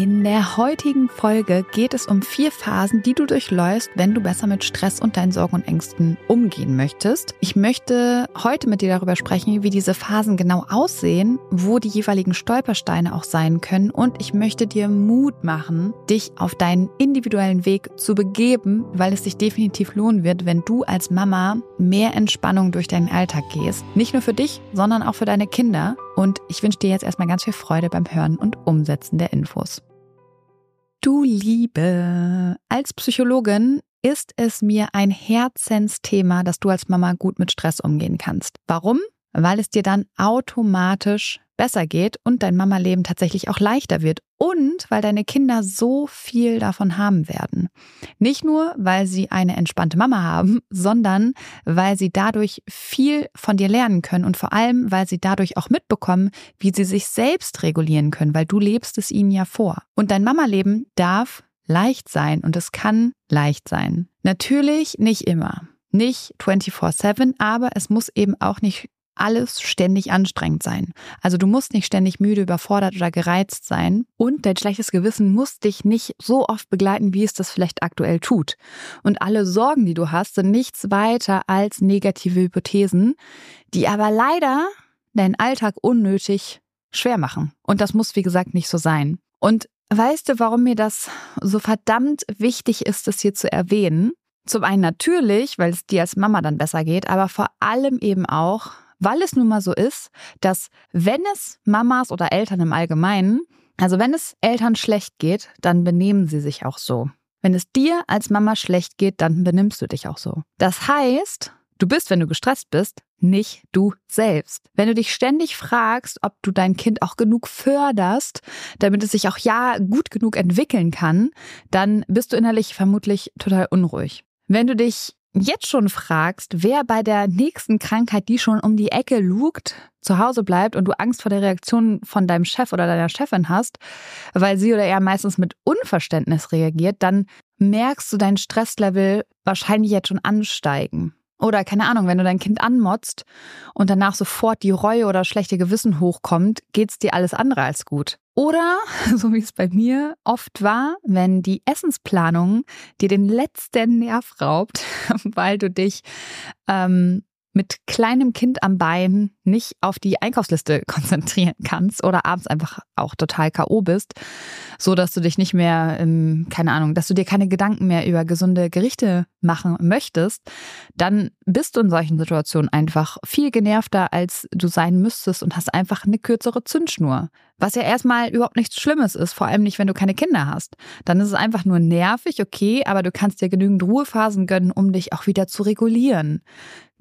In der heutigen Folge geht es um vier Phasen, die du durchläufst, wenn du besser mit Stress und deinen Sorgen und Ängsten umgehen möchtest. Ich möchte heute mit dir darüber sprechen, wie diese Phasen genau aussehen, wo die jeweiligen Stolpersteine auch sein können und ich möchte dir Mut machen, dich auf deinen individuellen Weg zu begeben, weil es sich definitiv lohnen wird, wenn du als Mama mehr Entspannung durch deinen Alltag gehst. Nicht nur für dich, sondern auch für deine Kinder. Und ich wünsche dir jetzt erstmal ganz viel Freude beim Hören und Umsetzen der Infos. Du Liebe, als Psychologin ist es mir ein Herzensthema, dass du als Mama gut mit Stress umgehen kannst. Warum? Weil es dir dann automatisch besser geht und dein Mama-Leben tatsächlich auch leichter wird und weil deine Kinder so viel davon haben werden. Nicht nur, weil sie eine entspannte Mama haben, sondern weil sie dadurch viel von dir lernen können und vor allem, weil sie dadurch auch mitbekommen, wie sie sich selbst regulieren können, weil du lebst es ihnen ja vor. Und dein Mama-Leben darf leicht sein und es kann leicht sein. Natürlich nicht immer. Nicht 24-7, aber es muss eben auch nicht alles ständig anstrengend sein. Also du musst nicht ständig müde, überfordert oder gereizt sein und dein schlechtes Gewissen muss dich nicht so oft begleiten, wie es das vielleicht aktuell tut. Und alle Sorgen, die du hast, sind nichts weiter als negative Hypothesen, die aber leider deinen Alltag unnötig schwer machen. Und das muss, wie gesagt, nicht so sein. Und weißt du, warum mir das so verdammt wichtig ist, das hier zu erwähnen? Zum einen natürlich, weil es dir als Mama dann besser geht, aber vor allem eben auch, weil es nun mal so ist, dass wenn es Mamas oder Eltern im Allgemeinen, also wenn es Eltern schlecht geht, dann benehmen sie sich auch so. Wenn es dir als Mama schlecht geht, dann benimmst du dich auch so. Das heißt, du bist, wenn du gestresst bist, nicht du selbst. Wenn du dich ständig fragst, ob du dein Kind auch genug förderst, damit es sich auch ja gut genug entwickeln kann, dann bist du innerlich vermutlich total unruhig. Wenn du dich jetzt schon fragst, wer bei der nächsten Krankheit, die schon um die Ecke lugt, zu Hause bleibt und du Angst vor der Reaktion von deinem Chef oder deiner Chefin hast, weil sie oder er meistens mit Unverständnis reagiert, dann merkst du dein Stresslevel wahrscheinlich jetzt schon ansteigen. Oder keine Ahnung, wenn du dein Kind anmotzt und danach sofort die Reue oder schlechte Gewissen hochkommt, geht's dir alles andere als gut. Oder, so wie es bei mir oft war, wenn die Essensplanung dir den letzten Nerv raubt, weil du dich ähm, mit kleinem Kind am Bein nicht auf die Einkaufsliste konzentrieren kannst oder abends einfach auch total K.O. bist, so dass du dich nicht mehr, keine Ahnung, dass du dir keine Gedanken mehr über gesunde Gerichte machen möchtest, dann bist du in solchen Situationen einfach viel genervter, als du sein müsstest und hast einfach eine kürzere Zündschnur. Was ja erstmal überhaupt nichts Schlimmes ist, vor allem nicht, wenn du keine Kinder hast. Dann ist es einfach nur nervig, okay, aber du kannst dir genügend Ruhephasen gönnen, um dich auch wieder zu regulieren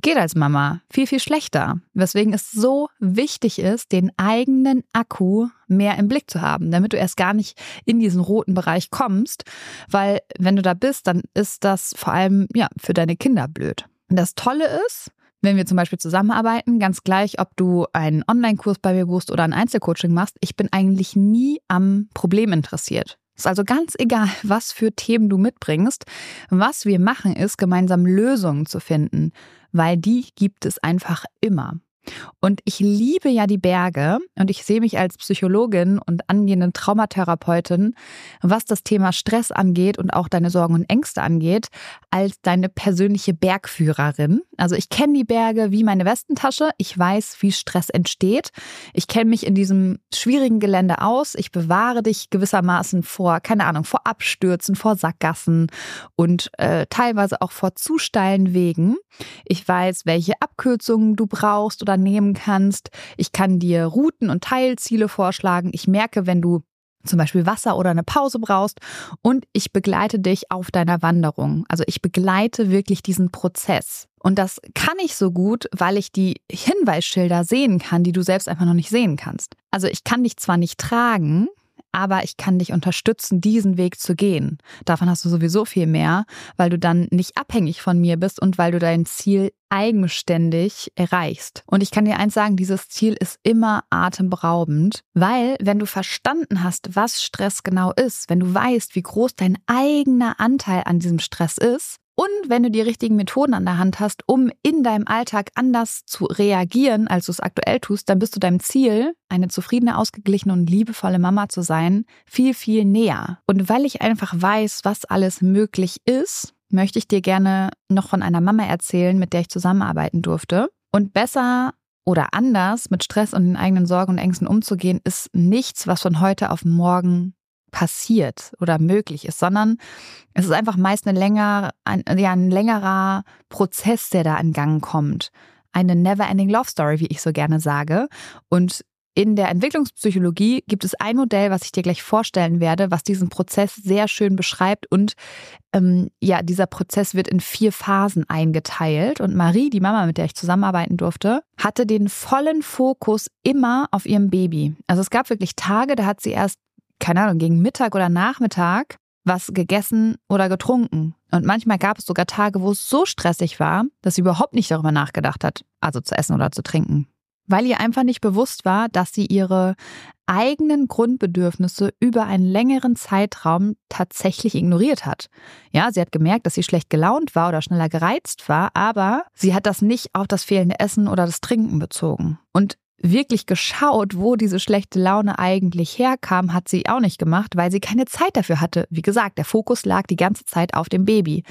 geht als Mama viel, viel schlechter. Weswegen es so wichtig ist, den eigenen Akku mehr im Blick zu haben, damit du erst gar nicht in diesen roten Bereich kommst. Weil wenn du da bist, dann ist das vor allem ja, für deine Kinder blöd. Und das Tolle ist, wenn wir zum Beispiel zusammenarbeiten, ganz gleich, ob du einen Online-Kurs bei mir buchst oder ein Einzelcoaching machst, ich bin eigentlich nie am Problem interessiert. Ist also ganz egal, was für Themen du mitbringst. Was wir machen, ist, gemeinsam Lösungen zu finden weil die gibt es einfach immer. Und ich liebe ja die Berge und ich sehe mich als Psychologin und angehende Traumatherapeutin, was das Thema Stress angeht und auch deine Sorgen und Ängste angeht, als deine persönliche Bergführerin. Also ich kenne die Berge wie meine Westentasche. Ich weiß, wie Stress entsteht. Ich kenne mich in diesem schwierigen Gelände aus. Ich bewahre dich gewissermaßen vor, keine Ahnung, vor Abstürzen, vor Sackgassen und äh, teilweise auch vor zu steilen Wegen. Ich weiß, welche Abkürzungen du brauchst oder nehmen kannst. Ich kann dir Routen und Teilziele vorschlagen. Ich merke, wenn du zum Beispiel Wasser oder eine Pause brauchst und ich begleite dich auf deiner Wanderung. Also ich begleite wirklich diesen Prozess. Und das kann ich so gut, weil ich die Hinweisschilder sehen kann, die du selbst einfach noch nicht sehen kannst. Also ich kann dich zwar nicht tragen, aber ich kann dich unterstützen, diesen Weg zu gehen. Davon hast du sowieso viel mehr, weil du dann nicht abhängig von mir bist und weil du dein Ziel eigenständig erreichst. Und ich kann dir eins sagen, dieses Ziel ist immer atemberaubend, weil wenn du verstanden hast, was Stress genau ist, wenn du weißt, wie groß dein eigener Anteil an diesem Stress ist, und wenn du die richtigen Methoden an der Hand hast, um in deinem Alltag anders zu reagieren, als du es aktuell tust, dann bist du deinem Ziel, eine zufriedene, ausgeglichene und liebevolle Mama zu sein, viel, viel näher. Und weil ich einfach weiß, was alles möglich ist, möchte ich dir gerne noch von einer Mama erzählen, mit der ich zusammenarbeiten durfte. Und besser oder anders mit Stress und den eigenen Sorgen und Ängsten umzugehen, ist nichts, was von heute auf morgen passiert oder möglich ist, sondern es ist einfach meist eine länger, ein, ja, ein längerer Prozess, der da in Gang kommt. Eine never-ending Love Story, wie ich so gerne sage. Und in der Entwicklungspsychologie gibt es ein Modell, was ich dir gleich vorstellen werde, was diesen Prozess sehr schön beschreibt. Und ähm, ja, dieser Prozess wird in vier Phasen eingeteilt. Und Marie, die Mama, mit der ich zusammenarbeiten durfte, hatte den vollen Fokus immer auf ihrem Baby. Also es gab wirklich Tage, da hat sie erst keine Ahnung, gegen Mittag oder Nachmittag was gegessen oder getrunken. Und manchmal gab es sogar Tage, wo es so stressig war, dass sie überhaupt nicht darüber nachgedacht hat, also zu essen oder zu trinken. Weil ihr einfach nicht bewusst war, dass sie ihre eigenen Grundbedürfnisse über einen längeren Zeitraum tatsächlich ignoriert hat. Ja, sie hat gemerkt, dass sie schlecht gelaunt war oder schneller gereizt war, aber sie hat das nicht auf das fehlende Essen oder das Trinken bezogen. Und wirklich geschaut, wo diese schlechte Laune eigentlich herkam, hat sie auch nicht gemacht, weil sie keine Zeit dafür hatte. Wie gesagt, der Fokus lag die ganze Zeit auf dem Baby.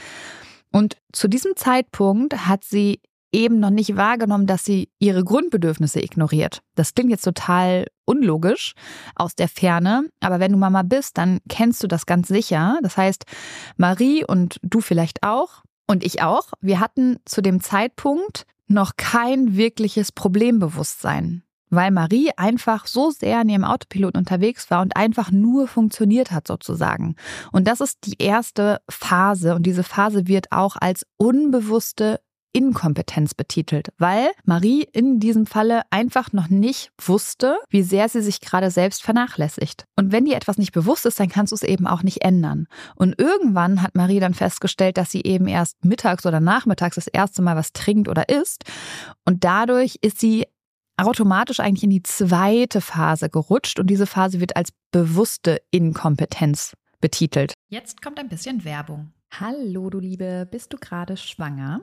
Und zu diesem Zeitpunkt hat sie eben noch nicht wahrgenommen, dass sie ihre Grundbedürfnisse ignoriert. Das klingt jetzt total unlogisch aus der Ferne, aber wenn du Mama bist, dann kennst du das ganz sicher. Das heißt, Marie und du vielleicht auch und ich auch, wir hatten zu dem Zeitpunkt noch kein wirkliches Problembewusstsein, weil Marie einfach so sehr in ihrem Autopilot unterwegs war und einfach nur funktioniert hat sozusagen. Und das ist die erste Phase und diese Phase wird auch als unbewusste Inkompetenz betitelt, weil Marie in diesem Falle einfach noch nicht wusste, wie sehr sie sich gerade selbst vernachlässigt. Und wenn dir etwas nicht bewusst ist, dann kannst du es eben auch nicht ändern. Und irgendwann hat Marie dann festgestellt, dass sie eben erst mittags oder nachmittags das erste Mal was trinkt oder isst. Und dadurch ist sie automatisch eigentlich in die zweite Phase gerutscht und diese Phase wird als bewusste Inkompetenz betitelt. Jetzt kommt ein bisschen Werbung. Hallo du Liebe, bist du gerade schwanger?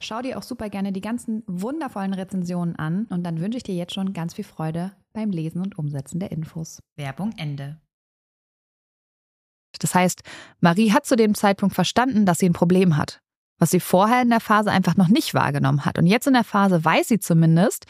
Schau dir auch super gerne die ganzen wundervollen Rezensionen an und dann wünsche ich dir jetzt schon ganz viel Freude beim Lesen und Umsetzen der Infos. Werbung Ende. Das heißt, Marie hat zu dem Zeitpunkt verstanden, dass sie ein Problem hat, was sie vorher in der Phase einfach noch nicht wahrgenommen hat. Und jetzt in der Phase weiß sie zumindest,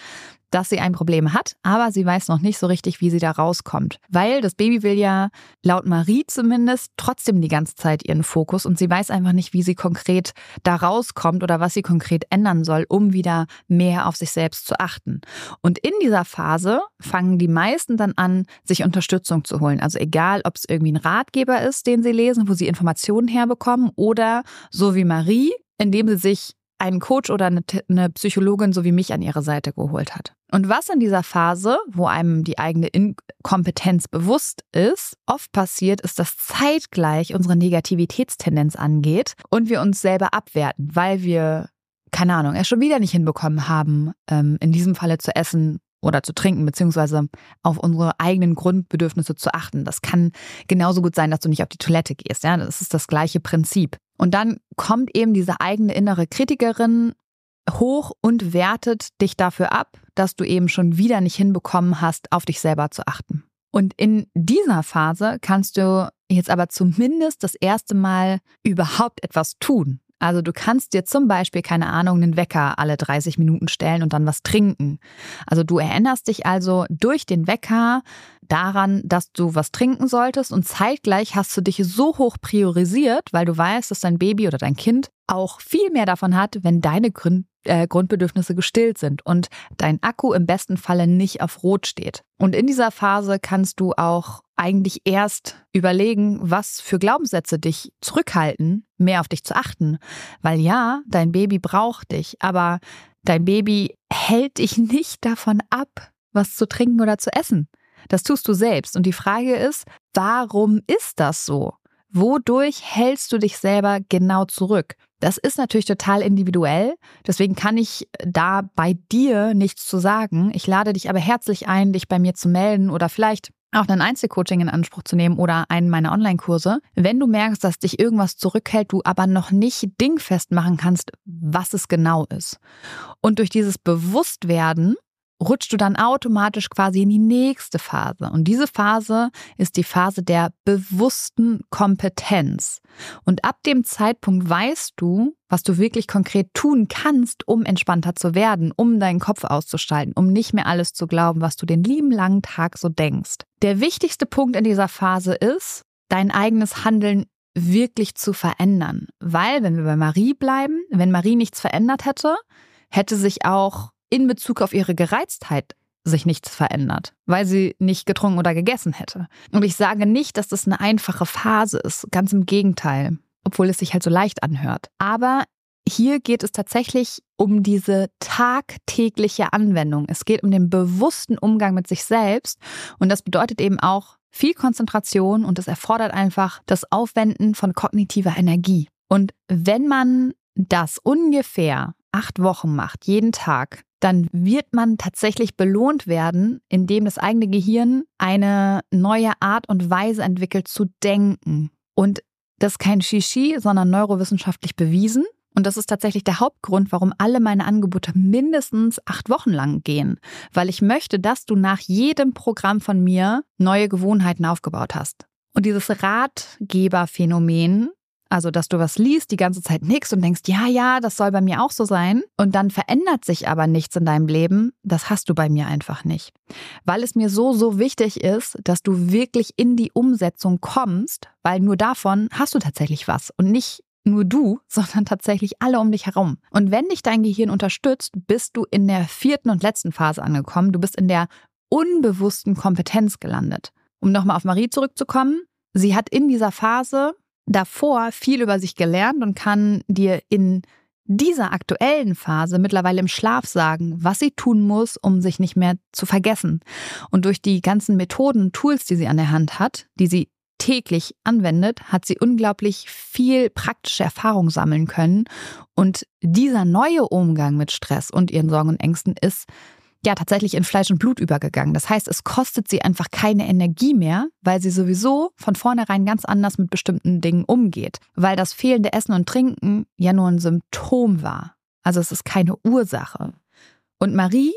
dass sie ein Problem hat, aber sie weiß noch nicht so richtig, wie sie da rauskommt. Weil das Baby will ja laut Marie zumindest trotzdem die ganze Zeit ihren Fokus und sie weiß einfach nicht, wie sie konkret da rauskommt oder was sie konkret ändern soll, um wieder mehr auf sich selbst zu achten. Und in dieser Phase fangen die meisten dann an, sich Unterstützung zu holen. Also egal, ob es irgendwie ein Ratgeber ist, den sie lesen, wo sie Informationen herbekommen oder so wie Marie, indem sie sich einen Coach oder eine, eine Psychologin so wie mich an ihre Seite geholt hat. Und was in dieser Phase, wo einem die eigene Inkompetenz bewusst ist, oft passiert, ist, dass zeitgleich unsere Negativitätstendenz angeht und wir uns selber abwerten, weil wir, keine Ahnung, es schon wieder nicht hinbekommen haben, ähm, in diesem Falle zu essen oder zu trinken, beziehungsweise auf unsere eigenen Grundbedürfnisse zu achten. Das kann genauso gut sein, dass du nicht auf die Toilette gehst. Ja, das ist das gleiche Prinzip. Und dann kommt eben diese eigene innere Kritikerin hoch und wertet dich dafür ab, dass du eben schon wieder nicht hinbekommen hast, auf dich selber zu achten. Und in dieser Phase kannst du jetzt aber zumindest das erste Mal überhaupt etwas tun. Also du kannst dir zum Beispiel, keine Ahnung, einen Wecker alle 30 Minuten stellen und dann was trinken. Also du erinnerst dich also durch den Wecker daran, dass du was trinken solltest und zeitgleich hast du dich so hoch priorisiert, weil du weißt, dass dein Baby oder dein Kind auch viel mehr davon hat, wenn deine Grund, äh, Grundbedürfnisse gestillt sind und dein Akku im besten Falle nicht auf Rot steht. Und in dieser Phase kannst du auch eigentlich erst überlegen, was für Glaubenssätze dich zurückhalten, mehr auf dich zu achten. Weil ja, dein Baby braucht dich, aber dein Baby hält dich nicht davon ab, was zu trinken oder zu essen. Das tust du selbst. Und die Frage ist, warum ist das so? Wodurch hältst du dich selber genau zurück? Das ist natürlich total individuell. Deswegen kann ich da bei dir nichts zu sagen. Ich lade dich aber herzlich ein, dich bei mir zu melden oder vielleicht auch ein Einzelcoaching in Anspruch zu nehmen oder einen meiner Online-Kurse. Wenn du merkst, dass dich irgendwas zurückhält, du aber noch nicht dingfest machen kannst, was es genau ist. Und durch dieses Bewusstwerden rutschst du dann automatisch quasi in die nächste Phase. Und diese Phase ist die Phase der bewussten Kompetenz. Und ab dem Zeitpunkt weißt du, was du wirklich konkret tun kannst, um entspannter zu werden, um deinen Kopf auszuschalten, um nicht mehr alles zu glauben, was du den lieben langen Tag so denkst. Der wichtigste Punkt in dieser Phase ist, dein eigenes Handeln wirklich zu verändern. Weil, wenn wir bei Marie bleiben, wenn Marie nichts verändert hätte, hätte sich auch in Bezug auf ihre Gereiztheit sich nichts verändert, weil sie nicht getrunken oder gegessen hätte. Und ich sage nicht, dass das eine einfache Phase ist, ganz im Gegenteil, obwohl es sich halt so leicht anhört. Aber hier geht es tatsächlich um diese tagtägliche Anwendung. Es geht um den bewussten Umgang mit sich selbst. Und das bedeutet eben auch, viel Konzentration und es erfordert einfach das Aufwenden von kognitiver Energie. Und wenn man das ungefähr acht Wochen macht, jeden Tag, dann wird man tatsächlich belohnt werden, indem das eigene Gehirn eine neue Art und Weise entwickelt zu denken. Und das ist kein Shishi, sondern neurowissenschaftlich bewiesen. Und das ist tatsächlich der Hauptgrund, warum alle meine Angebote mindestens acht Wochen lang gehen. Weil ich möchte, dass du nach jedem Programm von mir neue Gewohnheiten aufgebaut hast. Und dieses Ratgeberphänomen, also dass du was liest, die ganze Zeit nichts und denkst, ja, ja, das soll bei mir auch so sein. Und dann verändert sich aber nichts in deinem Leben, das hast du bei mir einfach nicht. Weil es mir so, so wichtig ist, dass du wirklich in die Umsetzung kommst, weil nur davon hast du tatsächlich was und nicht nur du, sondern tatsächlich alle um dich herum. Und wenn dich dein Gehirn unterstützt, bist du in der vierten und letzten Phase angekommen. Du bist in der unbewussten Kompetenz gelandet. Um nochmal auf Marie zurückzukommen, sie hat in dieser Phase davor viel über sich gelernt und kann dir in dieser aktuellen Phase mittlerweile im Schlaf sagen, was sie tun muss, um sich nicht mehr zu vergessen. Und durch die ganzen Methoden Tools, die sie an der Hand hat, die sie täglich anwendet, hat sie unglaublich viel praktische Erfahrung sammeln können. Und dieser neue Umgang mit Stress und ihren Sorgen und Ängsten ist ja tatsächlich in Fleisch und Blut übergegangen. Das heißt, es kostet sie einfach keine Energie mehr, weil sie sowieso von vornherein ganz anders mit bestimmten Dingen umgeht. Weil das fehlende Essen und Trinken ja nur ein Symptom war. Also es ist keine Ursache. Und Marie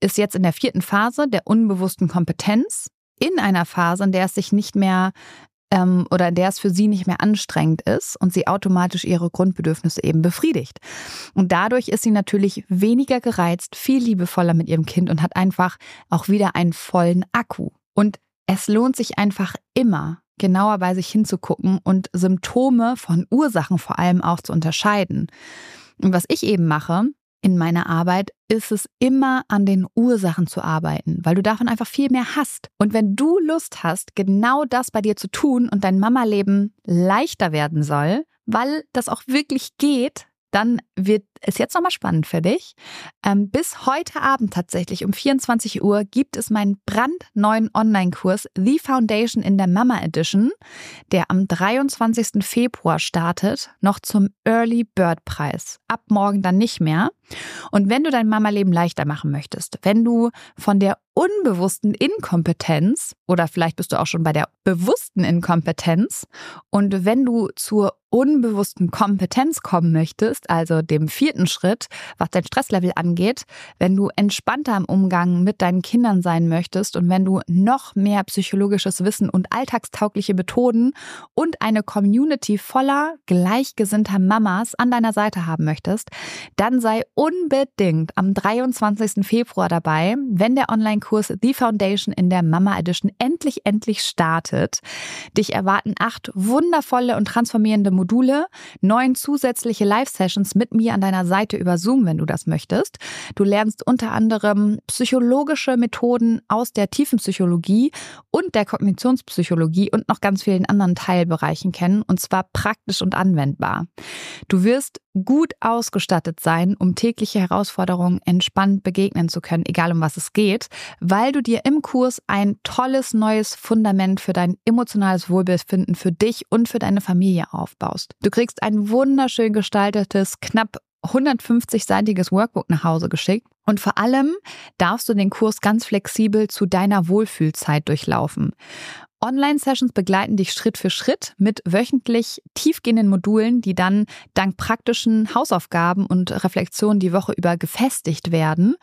ist jetzt in der vierten Phase der unbewussten Kompetenz in einer Phase, in der es sich nicht mehr ähm, oder in der es für sie nicht mehr anstrengend ist und sie automatisch ihre Grundbedürfnisse eben befriedigt. Und dadurch ist sie natürlich weniger gereizt, viel liebevoller mit ihrem Kind und hat einfach auch wieder einen vollen Akku. Und es lohnt sich einfach immer, genauer bei sich hinzugucken und Symptome von Ursachen vor allem auch zu unterscheiden. Und was ich eben mache, in meiner Arbeit ist es immer an den Ursachen zu arbeiten, weil du davon einfach viel mehr hast. Und wenn du Lust hast, genau das bei dir zu tun und dein Mama-Leben leichter werden soll, weil das auch wirklich geht, dann wird es jetzt nochmal spannend für dich. Ähm, bis heute Abend tatsächlich um 24 Uhr gibt es meinen brandneuen Online-Kurs The Foundation in der Mama Edition, der am 23. Februar startet, noch zum Early Bird Preis. Ab morgen dann nicht mehr. Und wenn du dein Mama-Leben leichter machen möchtest, wenn du von der unbewussten Inkompetenz oder vielleicht bist du auch schon bei der bewussten Inkompetenz und wenn du zur unbewussten Kompetenz kommen möchtest, also dem vierten Schritt, was dein Stresslevel angeht, wenn du entspannter im Umgang mit deinen Kindern sein möchtest und wenn du noch mehr psychologisches Wissen und alltagstaugliche Methoden und eine Community voller gleichgesinnter Mamas an deiner Seite haben möchtest, dann sei unbedingt am 23. Februar dabei, wenn der Online-Kurs The Foundation in der Mama Edition endlich, endlich startet. Dich erwarten acht wundervolle und transformierende Module, neun zusätzliche Live-Sessions mit mir an deiner Seite über Zoom, wenn du das möchtest. Du lernst unter anderem psychologische Methoden aus der Tiefenpsychologie und der Kognitionspsychologie und noch ganz vielen anderen Teilbereichen kennen, und zwar praktisch und anwendbar. Du wirst gut ausgestattet sein, um tägliche Herausforderungen entspannt begegnen zu können, egal um was es geht, weil du dir im Kurs ein tolles neues Fundament für dein emotionales Wohlbefinden für dich und für deine Familie aufbaust. Du kriegst ein wunderschön gestaltetes, knapp 150-seitiges Workbook nach Hause geschickt und vor allem darfst du den Kurs ganz flexibel zu deiner Wohlfühlzeit durchlaufen. Online-Sessions begleiten dich Schritt für Schritt mit wöchentlich tiefgehenden Modulen, die dann dank praktischen Hausaufgaben und Reflexionen die Woche über gefestigt werden.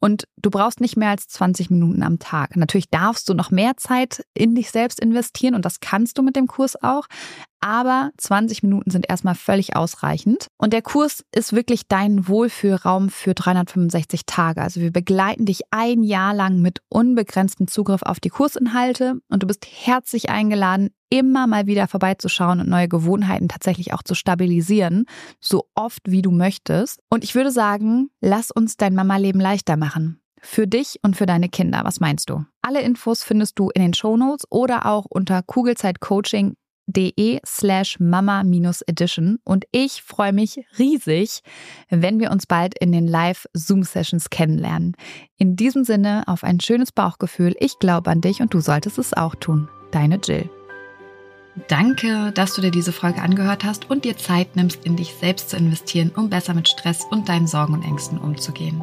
Und du brauchst nicht mehr als 20 Minuten am Tag. Natürlich darfst du noch mehr Zeit in dich selbst investieren und das kannst du mit dem Kurs auch aber 20 Minuten sind erstmal völlig ausreichend. Und der Kurs ist wirklich dein Wohlfühlraum für 365 Tage. Also wir begleiten dich ein Jahr lang mit unbegrenztem Zugriff auf die Kursinhalte und du bist herzlich eingeladen, immer mal wieder vorbeizuschauen und neue Gewohnheiten tatsächlich auch zu stabilisieren, so oft wie du möchtest. Und ich würde sagen, lass uns dein Mama-Leben leichter machen. Für dich und für deine Kinder. Was meinst du? Alle Infos findest du in den Shownotes oder auch unter kugelzeitcoaching de slash mama-edition und ich freue mich riesig, wenn wir uns bald in den Live-Zoom-Sessions kennenlernen. In diesem Sinne auf ein schönes Bauchgefühl. Ich glaube an dich und du solltest es auch tun. Deine Jill. Danke, dass du dir diese Folge angehört hast und dir Zeit nimmst, in dich selbst zu investieren, um besser mit Stress und deinen Sorgen und Ängsten umzugehen.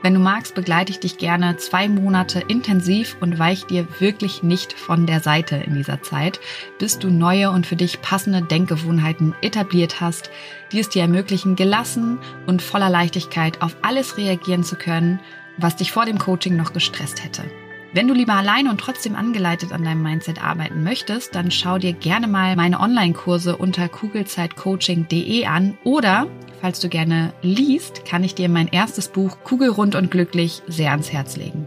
Wenn du magst, begleite ich dich gerne zwei Monate intensiv und weich dir wirklich nicht von der Seite in dieser Zeit, bis du neue und für dich passende Denkgewohnheiten etabliert hast, die es dir ermöglichen, gelassen und voller Leichtigkeit auf alles reagieren zu können, was dich vor dem Coaching noch gestresst hätte. Wenn du lieber alleine und trotzdem angeleitet an deinem Mindset arbeiten möchtest, dann schau dir gerne mal meine Online-Kurse unter kugelzeitcoaching.de an oder Falls du gerne liest, kann ich dir mein erstes Buch Kugelrund und glücklich sehr ans Herz legen.